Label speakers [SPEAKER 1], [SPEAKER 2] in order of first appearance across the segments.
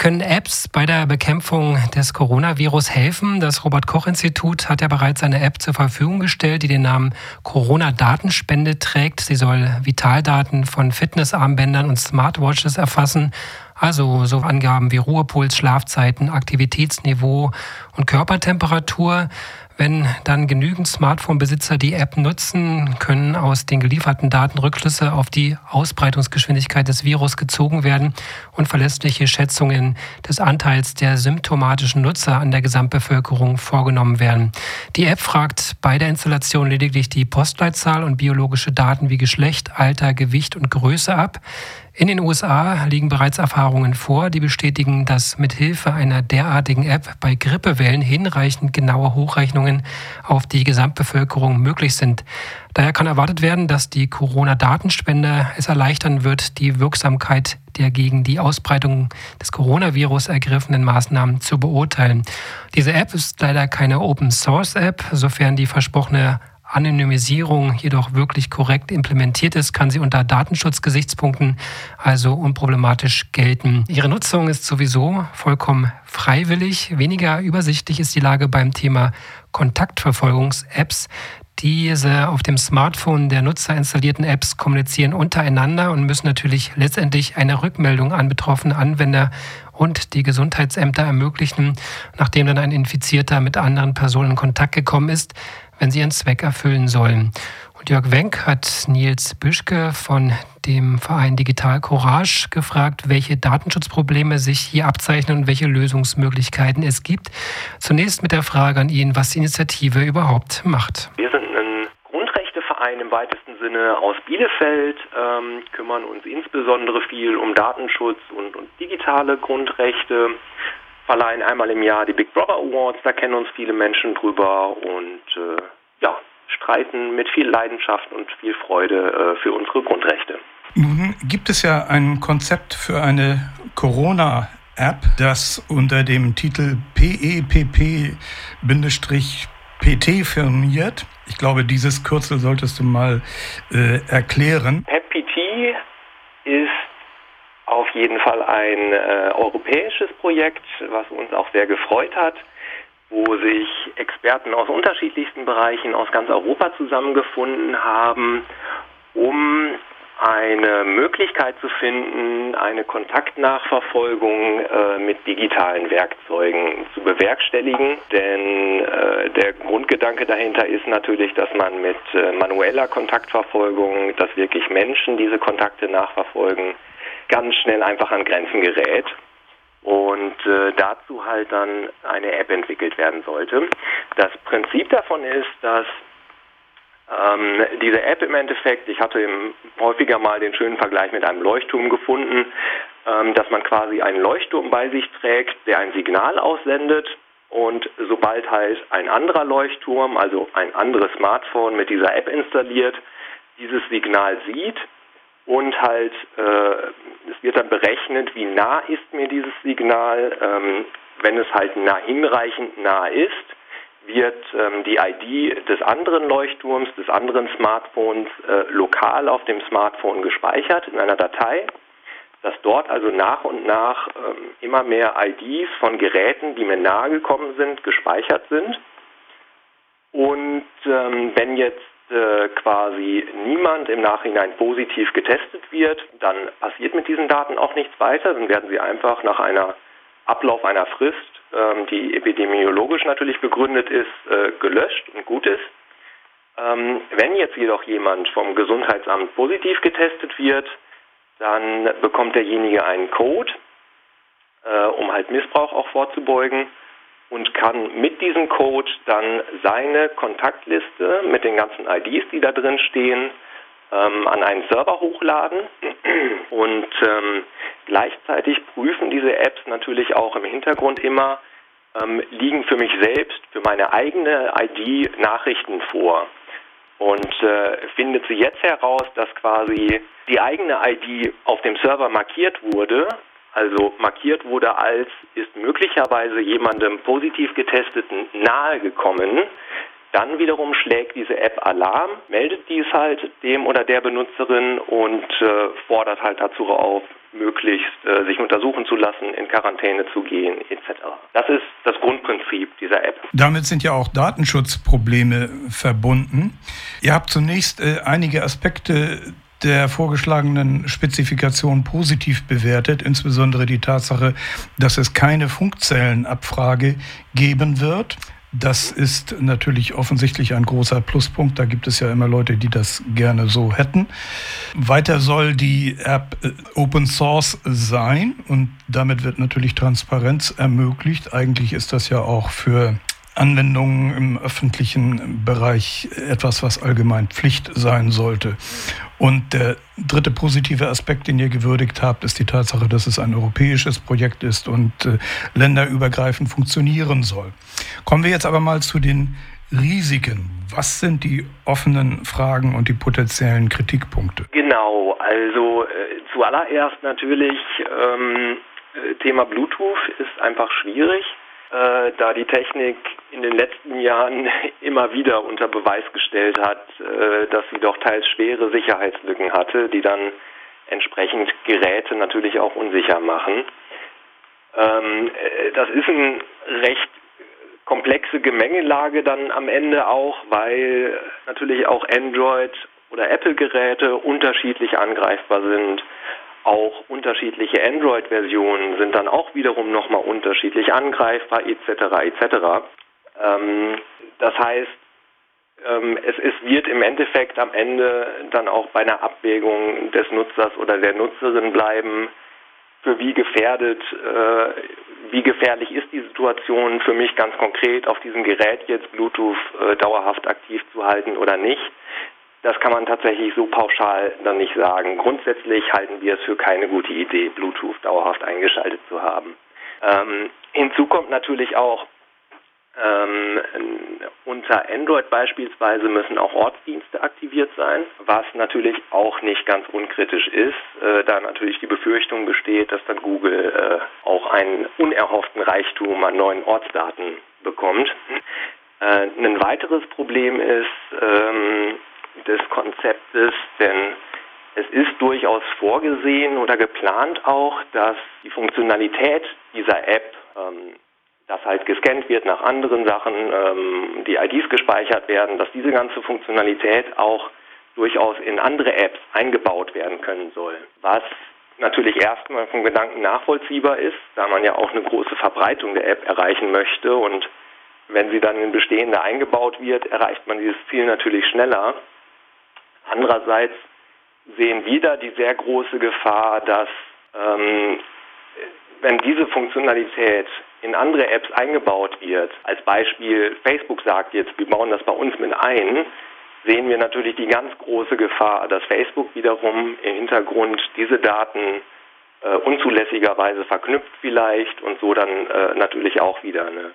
[SPEAKER 1] Können Apps bei der Bekämpfung des Coronavirus helfen? Das Robert Koch Institut hat ja bereits eine App zur Verfügung gestellt, die den Namen Corona-Datenspende trägt. Sie soll Vitaldaten von Fitnessarmbändern und Smartwatches erfassen. Also so Angaben wie Ruhepuls, Schlafzeiten, Aktivitätsniveau und Körpertemperatur. Wenn dann genügend Smartphone-Besitzer die App nutzen, können aus den gelieferten Daten Rückschlüsse auf die Ausbreitungsgeschwindigkeit des Virus gezogen werden und verlässliche Schätzungen des Anteils der symptomatischen Nutzer an der Gesamtbevölkerung vorgenommen werden. Die App fragt bei der Installation lediglich die Postleitzahl und biologische Daten wie Geschlecht, Alter, Gewicht und Größe ab. In den USA liegen bereits Erfahrungen vor, die bestätigen, dass mit Hilfe einer derartigen App bei Grippewellen hinreichend genaue Hochrechnungen auf die Gesamtbevölkerung möglich sind. Daher kann erwartet werden, dass die Corona-Datenspende es erleichtern wird, die Wirksamkeit der gegen die Ausbreitung des Coronavirus ergriffenen Maßnahmen zu beurteilen. Diese App ist leider keine Open-Source-App, sofern die versprochene Anonymisierung jedoch wirklich korrekt implementiert ist, kann sie unter Datenschutzgesichtspunkten also unproblematisch gelten. Ihre Nutzung ist sowieso vollkommen freiwillig. Weniger übersichtlich ist die Lage beim Thema Kontaktverfolgungs-Apps. Diese auf dem Smartphone der Nutzer installierten Apps kommunizieren untereinander und müssen natürlich letztendlich eine Rückmeldung an betroffene Anwender und die Gesundheitsämter ermöglichen, nachdem dann ein Infizierter mit anderen Personen in Kontakt gekommen ist, wenn sie ihren Zweck erfüllen sollen. Und Jörg Wenk hat Nils Büschke von dem Verein Digital Courage gefragt, welche Datenschutzprobleme sich hier abzeichnen und welche Lösungsmöglichkeiten es gibt. Zunächst mit der Frage an ihn, was die Initiative überhaupt macht.
[SPEAKER 2] Wir sind ein Grundrechteverein im weitesten Sinne aus Bielefeld, ähm, kümmern uns insbesondere viel um Datenschutz und, und digitale Grundrechte verleihen einmal im Jahr die Big Brother Awards, da kennen uns viele Menschen drüber und äh, ja, streiten mit viel Leidenschaft und viel Freude äh, für unsere Grundrechte.
[SPEAKER 3] Nun gibt es ja ein Konzept für eine Corona-App, das unter dem Titel PEPP-PT firmiert. Ich glaube, dieses Kürzel solltest du mal äh, erklären.
[SPEAKER 2] PEPPT ist auf jeden Fall ein äh, europäisches Projekt, was uns auch sehr gefreut hat, wo sich Experten aus unterschiedlichsten Bereichen aus ganz Europa zusammengefunden haben, um eine Möglichkeit zu finden, eine Kontaktnachverfolgung äh, mit digitalen Werkzeugen zu bewerkstelligen. Denn äh, der Grundgedanke dahinter ist natürlich, dass man mit äh, manueller Kontaktverfolgung, dass wirklich Menschen diese Kontakte nachverfolgen, ganz schnell einfach an Grenzen gerät und äh, dazu halt dann eine App entwickelt werden sollte. Das Prinzip davon ist, dass ähm, diese App im Endeffekt, ich hatte im, häufiger mal den schönen Vergleich mit einem Leuchtturm gefunden, ähm, dass man quasi einen Leuchtturm bei sich trägt, der ein Signal aussendet und sobald halt ein anderer Leuchtturm, also ein anderes Smartphone mit dieser App installiert, dieses Signal sieht, und halt äh, es wird dann berechnet, wie nah ist mir dieses Signal. Ähm, wenn es halt nah, hinreichend nah ist, wird ähm, die ID des anderen Leuchtturms, des anderen Smartphones äh, lokal auf dem Smartphone gespeichert in einer Datei, dass dort also nach und nach ähm, immer mehr IDs von Geräten, die mir nahe gekommen sind, gespeichert sind. Und ähm, wenn jetzt quasi niemand im Nachhinein positiv getestet wird, dann passiert mit diesen Daten auch nichts weiter, dann werden sie einfach nach einer Ablauf einer Frist, ähm, die epidemiologisch natürlich begründet ist, äh, gelöscht und gut ist. Ähm, wenn jetzt jedoch jemand vom Gesundheitsamt positiv getestet wird, dann bekommt derjenige einen Code, äh, um halt Missbrauch auch vorzubeugen und kann mit diesem Code dann seine Kontaktliste mit den ganzen IDs, die da drin stehen, ähm, an einen Server hochladen und ähm, gleichzeitig prüfen diese Apps natürlich auch im Hintergrund immer, ähm, liegen für mich selbst, für meine eigene ID Nachrichten vor. Und äh, findet sie jetzt heraus, dass quasi die eigene ID auf dem Server markiert wurde, also markiert wurde als ist möglicherweise jemandem positiv getesteten nahegekommen, Dann wiederum schlägt diese App Alarm, meldet dies halt dem oder der Benutzerin und äh, fordert halt dazu auf, möglichst äh, sich untersuchen zu lassen, in Quarantäne zu gehen etc. Das ist das Grundprinzip dieser App.
[SPEAKER 3] Damit sind ja auch Datenschutzprobleme verbunden. Ihr habt zunächst äh, einige Aspekte der vorgeschlagenen Spezifikation positiv bewertet, insbesondere die Tatsache, dass es keine Funkzellenabfrage geben wird. Das ist natürlich offensichtlich ein großer Pluspunkt. Da gibt es ja immer Leute, die das gerne so hätten. Weiter soll die App äh, Open Source sein und damit wird natürlich Transparenz ermöglicht. Eigentlich ist das ja auch für Anwendungen im öffentlichen Bereich etwas, was allgemein Pflicht sein sollte. Und der dritte positive Aspekt, den ihr gewürdigt habt, ist die Tatsache, dass es ein europäisches Projekt ist und äh, länderübergreifend funktionieren soll. Kommen wir jetzt aber mal zu den Risiken. Was sind die offenen Fragen und die potenziellen Kritikpunkte?
[SPEAKER 2] Genau, also äh, zuallererst natürlich ähm, äh, Thema Bluetooth ist einfach schwierig äh, da die Technik in den letzten Jahren immer wieder unter Beweis gestellt hat, äh, dass sie doch teils schwere Sicherheitslücken hatte, die dann entsprechend Geräte natürlich auch unsicher machen. Ähm, äh, das ist eine recht komplexe Gemengelage dann am Ende auch, weil natürlich auch Android oder Apple-Geräte unterschiedlich angreifbar sind. Auch unterschiedliche Android-Versionen sind dann auch wiederum nochmal unterschiedlich angreifbar etc. etc. Ähm, das heißt, ähm, es, es wird im Endeffekt am Ende dann auch bei einer Abwägung des Nutzers oder der Nutzerin bleiben, für wie gefährdet, äh, wie gefährlich ist die Situation für mich ganz konkret auf diesem Gerät jetzt Bluetooth äh, dauerhaft aktiv zu halten oder nicht. Das kann man tatsächlich so pauschal dann nicht sagen. Grundsätzlich halten wir es für keine gute Idee, Bluetooth dauerhaft eingeschaltet zu haben. Ähm, hinzu kommt natürlich auch, ähm, unter Android beispielsweise müssen auch Ortsdienste aktiviert sein, was natürlich auch nicht ganz unkritisch ist, äh, da natürlich die Befürchtung besteht, dass dann Google äh, auch einen unerhofften Reichtum an neuen Ortsdaten bekommt. Äh, ein weiteres Problem ist, ähm, des Konzeptes, denn es ist durchaus vorgesehen oder geplant auch, dass die Funktionalität dieser App, ähm, dass halt gescannt wird nach anderen Sachen, ähm, die IDs gespeichert werden, dass diese ganze Funktionalität auch durchaus in andere Apps eingebaut werden können soll. Was natürlich erstmal vom Gedanken nachvollziehbar ist, da man ja auch eine große Verbreitung der App erreichen möchte und wenn sie dann in bestehende eingebaut wird, erreicht man dieses Ziel natürlich schneller. Andererseits sehen wir da die sehr große Gefahr, dass ähm, wenn diese Funktionalität in andere Apps eingebaut wird, als Beispiel Facebook sagt jetzt, wir bauen das bei uns mit ein, sehen wir natürlich die ganz große Gefahr, dass Facebook wiederum im Hintergrund diese Daten äh, unzulässigerweise verknüpft vielleicht und so dann äh, natürlich auch wieder eine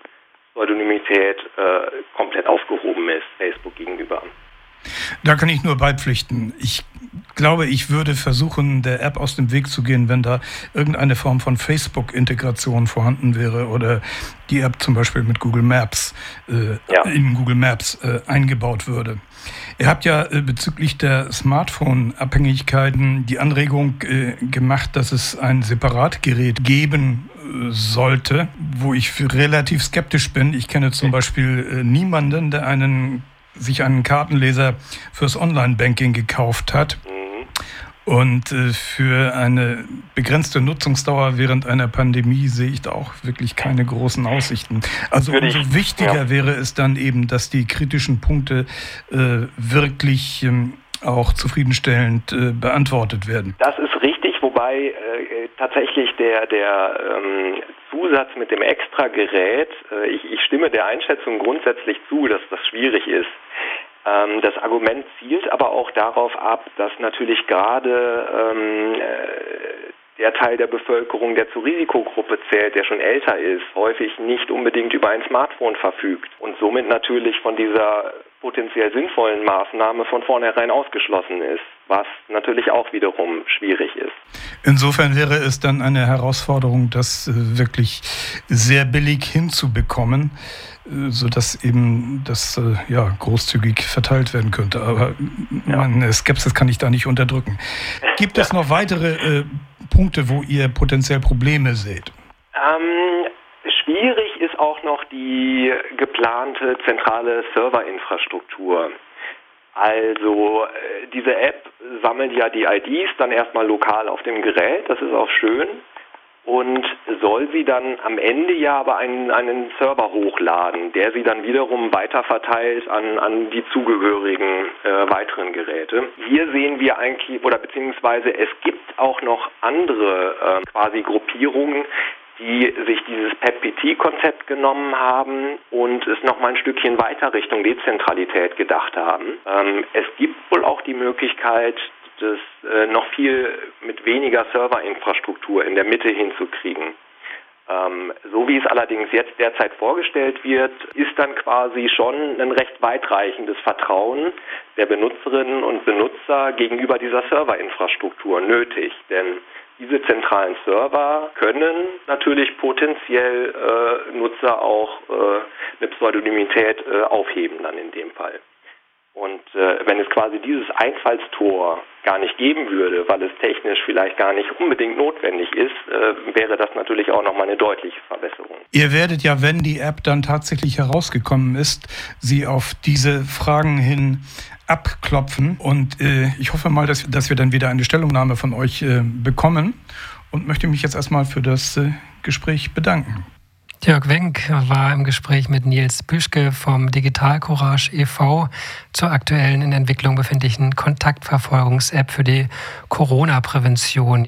[SPEAKER 2] Pseudonymität äh, komplett aufgehoben ist Facebook gegenüber.
[SPEAKER 3] Da kann ich nur beipflichten. Ich glaube, ich würde versuchen, der App aus dem Weg zu gehen, wenn da irgendeine Form von Facebook-Integration vorhanden wäre oder die App zum Beispiel mit Google Maps äh, ja. in Google Maps äh, eingebaut würde. Ihr habt ja äh, bezüglich der Smartphone-Abhängigkeiten die Anregung äh, gemacht, dass es ein Separatgerät geben äh, sollte, wo ich relativ skeptisch bin. Ich kenne zum Beispiel äh, niemanden, der einen sich einen Kartenleser fürs Online-Banking gekauft hat. Mhm. Und äh, für eine begrenzte Nutzungsdauer während einer Pandemie sehe ich da auch wirklich keine großen Aussichten. Also umso wichtiger ja. wäre es dann eben, dass die kritischen Punkte äh, wirklich ähm, auch zufriedenstellend äh, beantwortet werden.
[SPEAKER 2] Das ist richtig, wobei äh, tatsächlich der, der ähm, Zusatz mit dem Extragerät, äh, ich, ich stimme der Einschätzung grundsätzlich zu, dass das schwierig ist. Ähm, das Argument zielt aber auch darauf ab, dass natürlich gerade ähm, äh, der Teil der Bevölkerung, der zur Risikogruppe zählt, der schon älter ist, häufig nicht unbedingt über ein Smartphone verfügt und somit natürlich von dieser potenziell sinnvollen Maßnahme von vornherein ausgeschlossen ist. was natürlich auch wiederum schwierig ist.
[SPEAKER 3] Insofern wäre es dann eine Herausforderung, das äh, wirklich sehr billig hinzubekommen, sodass eben das äh, ja, großzügig verteilt werden könnte. Aber ja. meine Skepsis kann ich da nicht unterdrücken. Gibt es noch weitere äh, Punkte, wo ihr potenziell Probleme seht?
[SPEAKER 2] Ähm, schwierig ist auch noch die geplante zentrale Serverinfrastruktur. Also äh, diese App sammelt ja die IDs dann erstmal lokal auf dem Gerät, das ist auch schön, und soll sie dann am Ende ja aber einen, einen Server hochladen, der sie dann wiederum weiterverteilt an, an die zugehörigen äh, weiteren Geräte. Hier sehen wir eigentlich, oder beziehungsweise es gibt auch noch andere äh, quasi Gruppierungen, die sich dieses PEP-PT-Konzept genommen haben und es noch mal ein Stückchen weiter Richtung Dezentralität gedacht haben. Ähm, es gibt wohl auch die Möglichkeit, das äh, noch viel mit weniger Serverinfrastruktur in der Mitte hinzukriegen. Ähm, so wie es allerdings jetzt derzeit vorgestellt wird, ist dann quasi schon ein recht weitreichendes Vertrauen der Benutzerinnen und Benutzer gegenüber dieser Serverinfrastruktur nötig. Denn diese zentralen Server können natürlich potenziell äh, Nutzer auch äh, eine Pseudonymität äh, aufheben dann in dem Fall. Und äh, wenn es quasi dieses Einfallstor gar nicht geben würde, weil es technisch vielleicht gar nicht unbedingt notwendig ist, äh, wäre das natürlich auch nochmal eine deutliche Verbesserung.
[SPEAKER 3] Ihr werdet ja, wenn die App dann tatsächlich herausgekommen ist, sie auf diese Fragen hin abklopfen. Und äh, ich hoffe mal, dass, dass, wir dann wieder eine Stellungnahme von euch äh, bekommen und möchte mich jetzt erstmal für das äh, Gespräch bedanken.
[SPEAKER 1] Jörg Wenk war im Gespräch mit Nils Büschke vom Digital Courage e.V. zur aktuellen in Entwicklung befindlichen Kontaktverfolgungs-App für die Corona-Prävention.